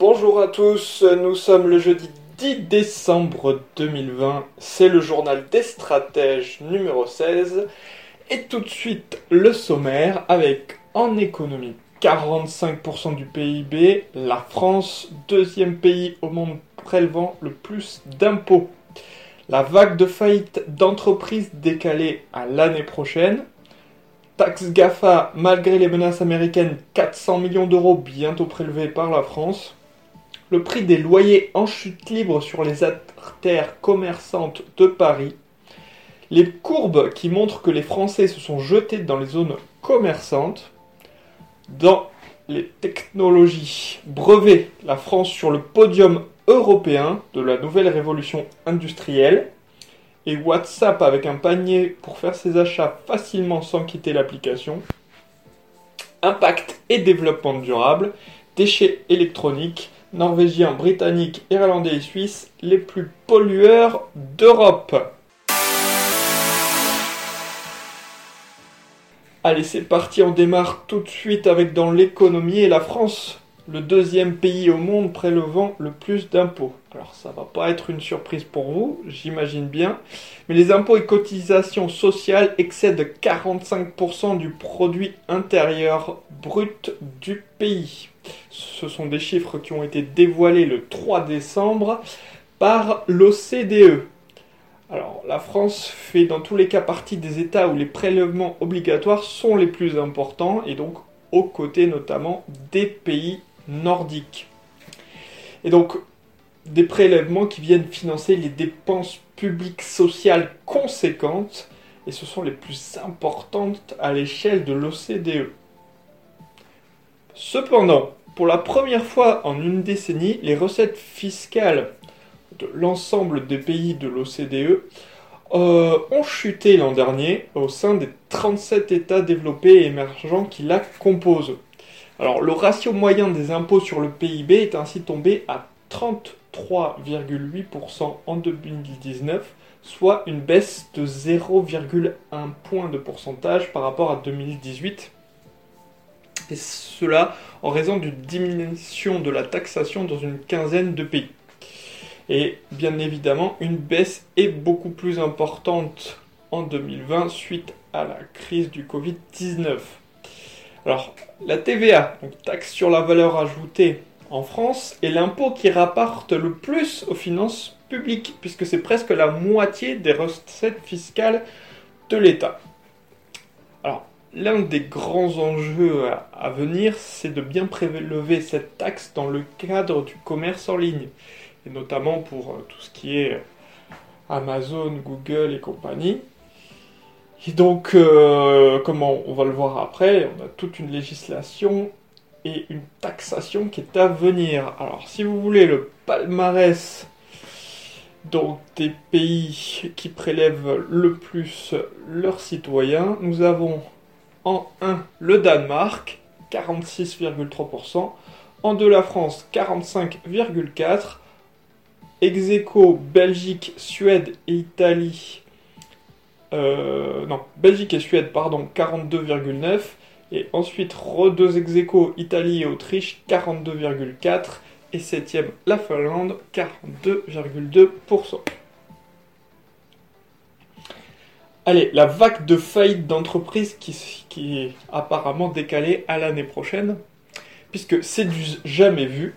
Bonjour à tous, nous sommes le jeudi 10 décembre 2020, c'est le journal des stratèges numéro 16, et tout de suite le sommaire avec en économie 45% du PIB, la France, deuxième pays au monde prélevant le plus d'impôts. La vague de faillite d'entreprises décalée à l'année prochaine. Taxe GAFA, malgré les menaces américaines, 400 millions d'euros bientôt prélevés par la France le prix des loyers en chute libre sur les artères commerçantes de Paris, les courbes qui montrent que les Français se sont jetés dans les zones commerçantes, dans les technologies brevets, la France sur le podium européen de la nouvelle révolution industrielle, et WhatsApp avec un panier pour faire ses achats facilement sans quitter l'application, impact et développement durable, déchets électroniques, norvégiens, britanniques, irlandais et suisses, les plus pollueurs d'Europe. Allez, c'est parti, on démarre tout de suite avec dans l'économie et la France, le deuxième pays au monde prélevant le plus d'impôts. Alors ça va pas être une surprise pour vous, j'imagine bien, mais les impôts et cotisations sociales excèdent 45% du produit intérieur brut du pays. Ce sont des chiffres qui ont été dévoilés le 3 décembre par l'OCDE. Alors, la France fait dans tous les cas partie des États où les prélèvements obligatoires sont les plus importants et donc aux côtés notamment des pays nordiques. Et donc, des prélèvements qui viennent financer les dépenses publiques sociales conséquentes et ce sont les plus importantes à l'échelle de l'OCDE. Cependant, pour la première fois en une décennie, les recettes fiscales de l'ensemble des pays de l'OCDE euh, ont chuté l'an dernier au sein des 37 États développés et émergents qui la composent. Alors le ratio moyen des impôts sur le PIB est ainsi tombé à 33,8% en 2019, soit une baisse de 0,1 point de pourcentage par rapport à 2018 et cela en raison d'une diminution de la taxation dans une quinzaine de pays. Et bien évidemment, une baisse est beaucoup plus importante en 2020 suite à la crise du Covid-19. Alors, la TVA, donc taxe sur la valeur ajoutée en France, est l'impôt qui rapporte le plus aux finances publiques, puisque c'est presque la moitié des recettes fiscales de l'État. Alors, L'un des grands enjeux à venir, c'est de bien prélever cette taxe dans le cadre du commerce en ligne, et notamment pour euh, tout ce qui est Amazon, Google et compagnie. Et donc, euh, comment on va le voir après, on a toute une législation et une taxation qui est à venir. Alors, si vous voulez le palmarès donc des pays qui prélèvent le plus leurs citoyens, nous avons en 1, le Danemark, 46,3%. En 2, la France, 45,4%. Execo, Belgique, Suède et Italie. Euh, non, Belgique et Suède, pardon, 42,9%. Et ensuite, deux ex Italie et Autriche, 42,4%. Et septième, la Finlande, 42,2%. Allez, la vague de faillite d'entreprise qui, est apparemment décalée à l'année prochaine, puisque c'est du jamais vu,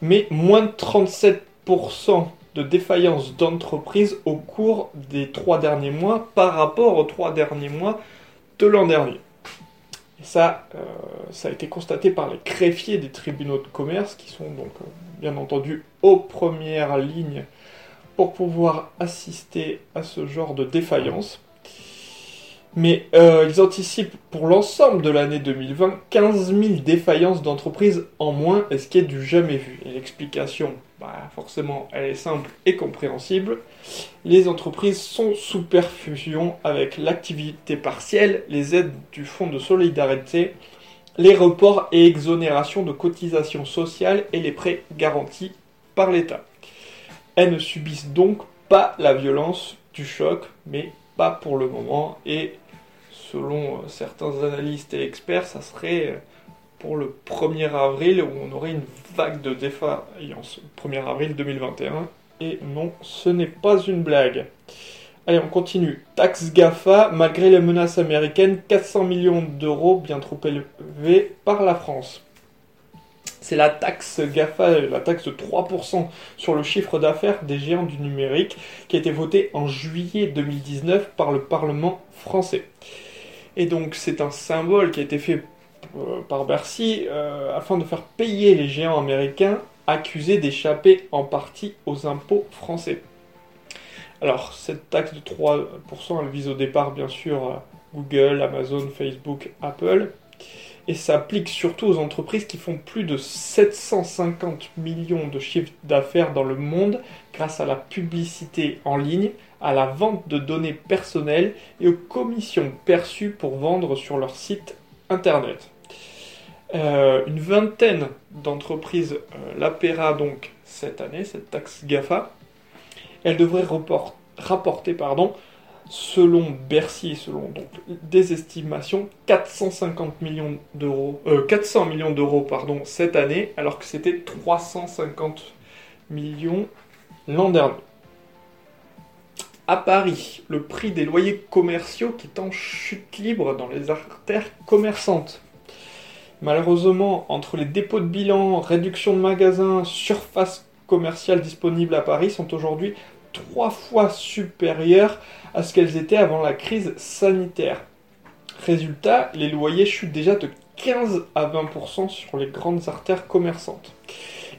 mais moins de 37% de défaillance d'entreprise au cours des trois derniers mois par rapport aux trois derniers mois de l'an dernier. Et ça, euh, ça a été constaté par les greffiers des tribunaux de commerce, qui sont donc euh, bien entendu aux premières lignes pour pouvoir assister à ce genre de défaillance. Mais euh, ils anticipent pour l'ensemble de l'année 2020 15 000 défaillances d'entreprises en moins, et ce qui est du jamais vu? Et l'explication, bah, forcément, elle est simple et compréhensible. Les entreprises sont sous perfusion avec l'activité partielle, les aides du Fonds de solidarité, les reports et exonérations de cotisations sociales et les prêts garantis par l'État. Elles ne subissent donc pas la violence du choc, mais pas pour le moment, et selon euh, certains analystes et experts, ça serait euh, pour le 1er avril où on aurait une vague de défaillance. 1er avril 2021. Et non, ce n'est pas une blague. Allez, on continue. Taxe GAFA, malgré les menaces américaines, 400 millions d'euros bien trop élevés par la France. C'est la taxe GAFA, la taxe de 3% sur le chiffre d'affaires des géants du numérique, qui a été votée en juillet 2019 par le Parlement français. Et donc c'est un symbole qui a été fait euh, par Bercy euh, afin de faire payer les géants américains accusés d'échapper en partie aux impôts français. Alors cette taxe de 3%, elle vise au départ bien sûr Google, Amazon, Facebook, Apple, et s'applique surtout aux entreprises qui font plus de 750 millions de chiffres d'affaires dans le monde grâce à la publicité en ligne à la vente de données personnelles et aux commissions perçues pour vendre sur leur site internet. Euh, une vingtaine d'entreprises euh, l'appaiera donc cette année, cette taxe GAFA. Elle devrait rapporter, pardon, selon Bercy, selon des estimations, 450 millions d'euros, 400 euh, millions d'euros pardon, cette année, alors que c'était 350 millions l'an dernier à Paris, le prix des loyers commerciaux qui est en chute libre dans les artères commerçantes. Malheureusement, entre les dépôts de bilan, réduction de magasins, surface commerciale disponible à Paris sont aujourd'hui trois fois supérieures à ce qu'elles étaient avant la crise sanitaire. Résultat, les loyers chutent déjà de 15 à 20% sur les grandes artères commerçantes.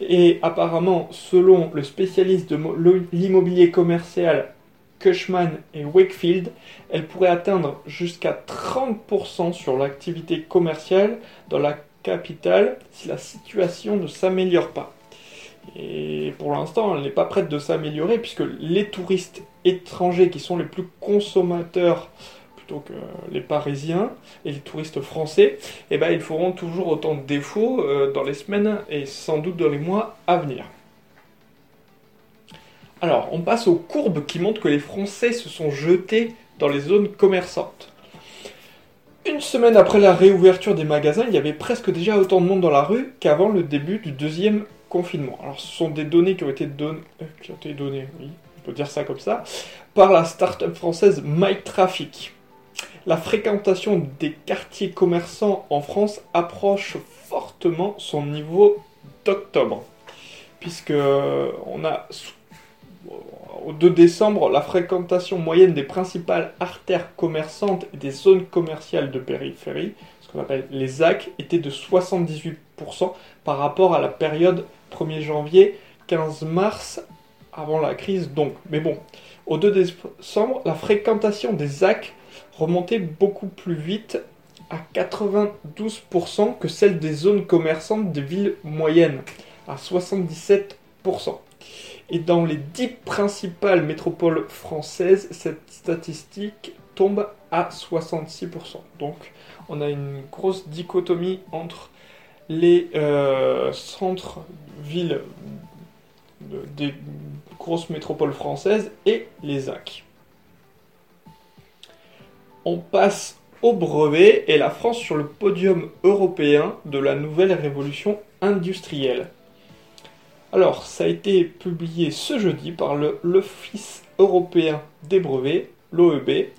Et apparemment, selon le spécialiste de l'immobilier commercial Cushman et Wakefield, elle pourrait atteindre jusqu'à 30% sur l'activité commerciale dans la capitale si la situation ne s'améliore pas. Et pour l'instant, elle n'est pas prête de s'améliorer puisque les touristes étrangers qui sont les plus consommateurs plutôt que les Parisiens et les touristes français, eh ben, ils feront toujours autant de défauts euh, dans les semaines et sans doute dans les mois à venir. Alors, on passe aux courbes qui montrent que les Français se sont jetés dans les zones commerçantes. Une semaine après la réouverture des magasins, il y avait presque déjà autant de monde dans la rue qu'avant le début du deuxième confinement. Alors, ce sont des données qui ont été, données, euh, données, oui, on peut dire ça comme ça, par la start-up française MyTraffic. La fréquentation des quartiers commerçants en France approche fortement son niveau d'octobre, puisque on a au 2 décembre, la fréquentation moyenne des principales artères commerçantes et des zones commerciales de périphérie, ce qu'on appelle les ZAC, était de 78% par rapport à la période 1er janvier 15 mars avant la crise donc. Mais bon, au 2 décembre, la fréquentation des ZAC remontait beaucoup plus vite à 92% que celle des zones commerçantes des villes moyennes, à 77%. Et dans les dix principales métropoles françaises, cette statistique tombe à 66%. Donc on a une grosse dichotomie entre les euh, centres-villes des grosses métropoles françaises et les ZAC. On passe au brevet et la France sur le podium européen de la nouvelle révolution industrielle. Alors, ça a été publié ce jeudi par l'Office européen des brevets, l'OEB, et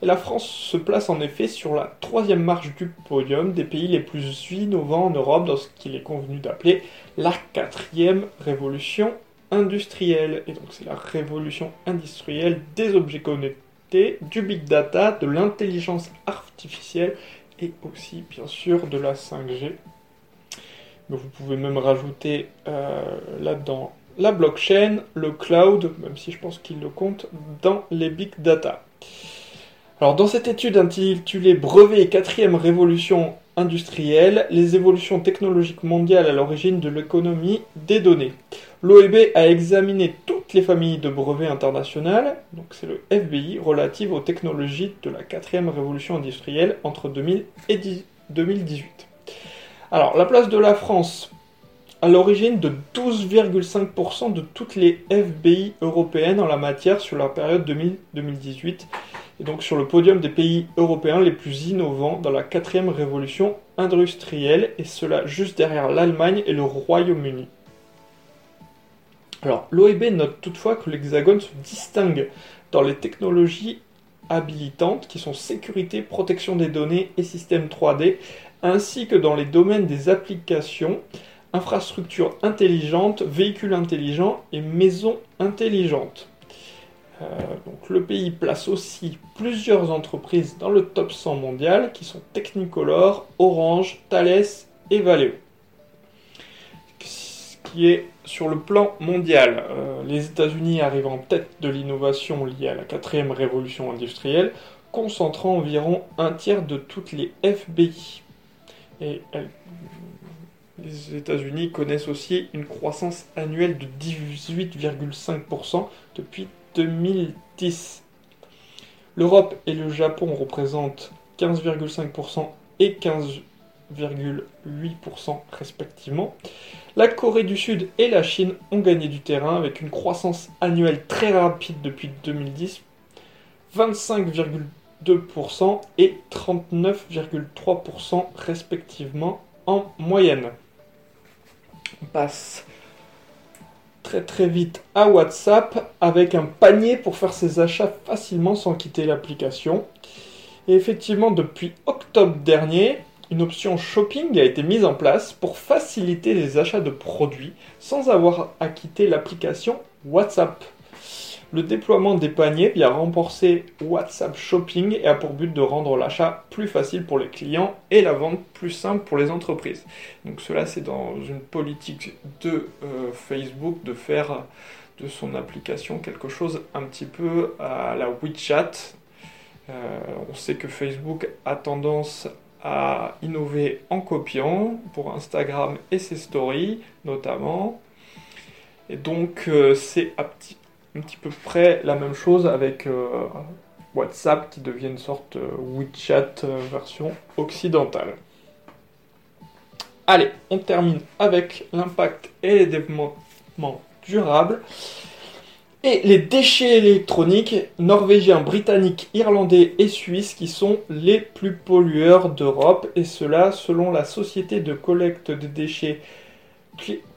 la France se place en effet sur la troisième marche du podium des pays les plus innovants en Europe dans ce qu'il est convenu d'appeler la quatrième révolution industrielle. Et donc c'est la révolution industrielle des objets connectés, du big data, de l'intelligence artificielle et aussi bien sûr de la 5G vous pouvez même rajouter euh, là-dedans la blockchain, le cloud, même si je pense qu'il le compte dans les big data. Alors dans cette étude intitulée Brevet et quatrième révolution industrielle, les évolutions technologiques mondiales à l'origine de l'économie des données. L'OEB a examiné toutes les familles de brevets internationales, donc c'est le FBI, relatives aux technologies de la quatrième révolution industrielle entre 2000 et 2018. Alors, la place de la France à l'origine de 12,5% de toutes les FBI européennes en la matière sur la période 2000-2018, et donc sur le podium des pays européens les plus innovants dans la quatrième révolution industrielle, et cela juste derrière l'Allemagne et le Royaume-Uni. Alors, l'OEB note toutefois que l'Hexagone se distingue dans les technologies habilitantes qui sont sécurité, protection des données et système 3D, ainsi que dans les domaines des applications, infrastructures intelligentes, véhicules intelligents et maisons intelligentes. Euh, donc le pays place aussi plusieurs entreprises dans le top 100 mondial qui sont Technicolor, Orange, Thales et Valeo. Ce qui est sur le plan mondial, euh, les États-Unis arrivent en tête de l'innovation liée à la quatrième révolution industrielle, concentrant environ un tiers de toutes les FBI. Et les États-Unis connaissent aussi une croissance annuelle de 18,5% depuis 2010. L'Europe et le Japon représentent 15,5% et 15,8% respectivement. La Corée du Sud et la Chine ont gagné du terrain avec une croissance annuelle très rapide depuis 2010, 25,2% et 39,3% respectivement en moyenne. On passe très très vite à WhatsApp avec un panier pour faire ses achats facilement sans quitter l'application. Et effectivement, depuis octobre dernier, une option shopping a été mise en place pour faciliter les achats de produits sans avoir à quitter l'application WhatsApp. Le déploiement des paniers vient renforcer WhatsApp Shopping et a pour but de rendre l'achat plus facile pour les clients et la vente plus simple pour les entreprises. Donc cela c'est dans une politique de euh, Facebook de faire de son application quelque chose un petit peu à la WeChat. Euh, on sait que Facebook a tendance à innover en copiant pour Instagram et ses stories notamment. Et donc euh, c'est un petit, peu près la même chose avec euh, WhatsApp qui devient une sorte euh, WeChat version occidentale. Allez, on termine avec l'impact et les développements durables et les déchets électroniques norvégiens, britanniques, irlandais et suisses qui sont les plus pollueurs d'Europe, et cela selon la société de collecte de déchets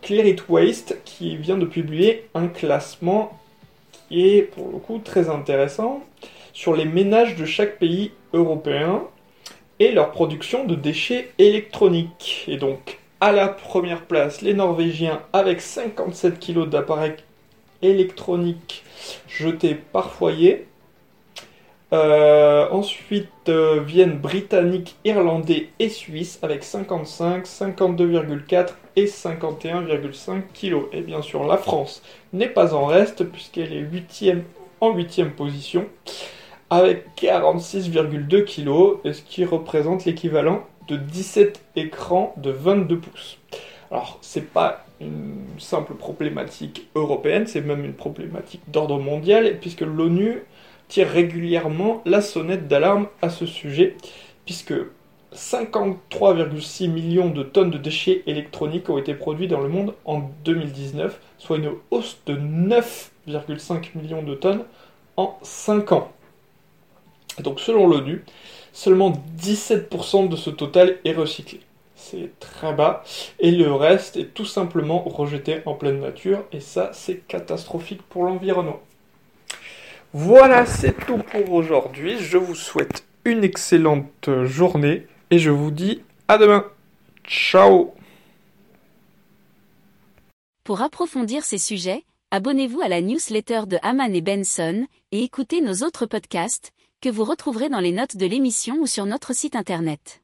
Clear Waste qui vient de publier un classement est pour le coup très intéressant sur les ménages de chaque pays européen et leur production de déchets électroniques. Et donc à la première place les Norvégiens avec 57 kg d'appareils électroniques jetés par foyer. Euh, ensuite euh, viennent britanniques, irlandais et suisses avec 55, 52,4 et 51,5 kg. Et bien sûr, la France n'est pas en reste puisqu'elle est 8 en 8 position avec 46,2 kg, ce qui représente l'équivalent de 17 écrans de 22 pouces. Alors, c'est pas une simple problématique européenne, c'est même une problématique d'ordre mondial, puisque l'ONU tire régulièrement la sonnette d'alarme à ce sujet, puisque 53,6 millions de tonnes de déchets électroniques ont été produits dans le monde en 2019, soit une hausse de 9,5 millions de tonnes en 5 ans. Donc selon l'ONU, seulement 17% de ce total est recyclé c'est très bas, et le reste est tout simplement rejeté en pleine nature, et ça c'est catastrophique pour l'environnement. Voilà, c'est tout pour aujourd'hui. Je vous souhaite une excellente journée et je vous dis à demain. Ciao Pour approfondir ces sujets, abonnez-vous à la newsletter de Haman et Benson et écoutez nos autres podcasts que vous retrouverez dans les notes de l'émission ou sur notre site internet.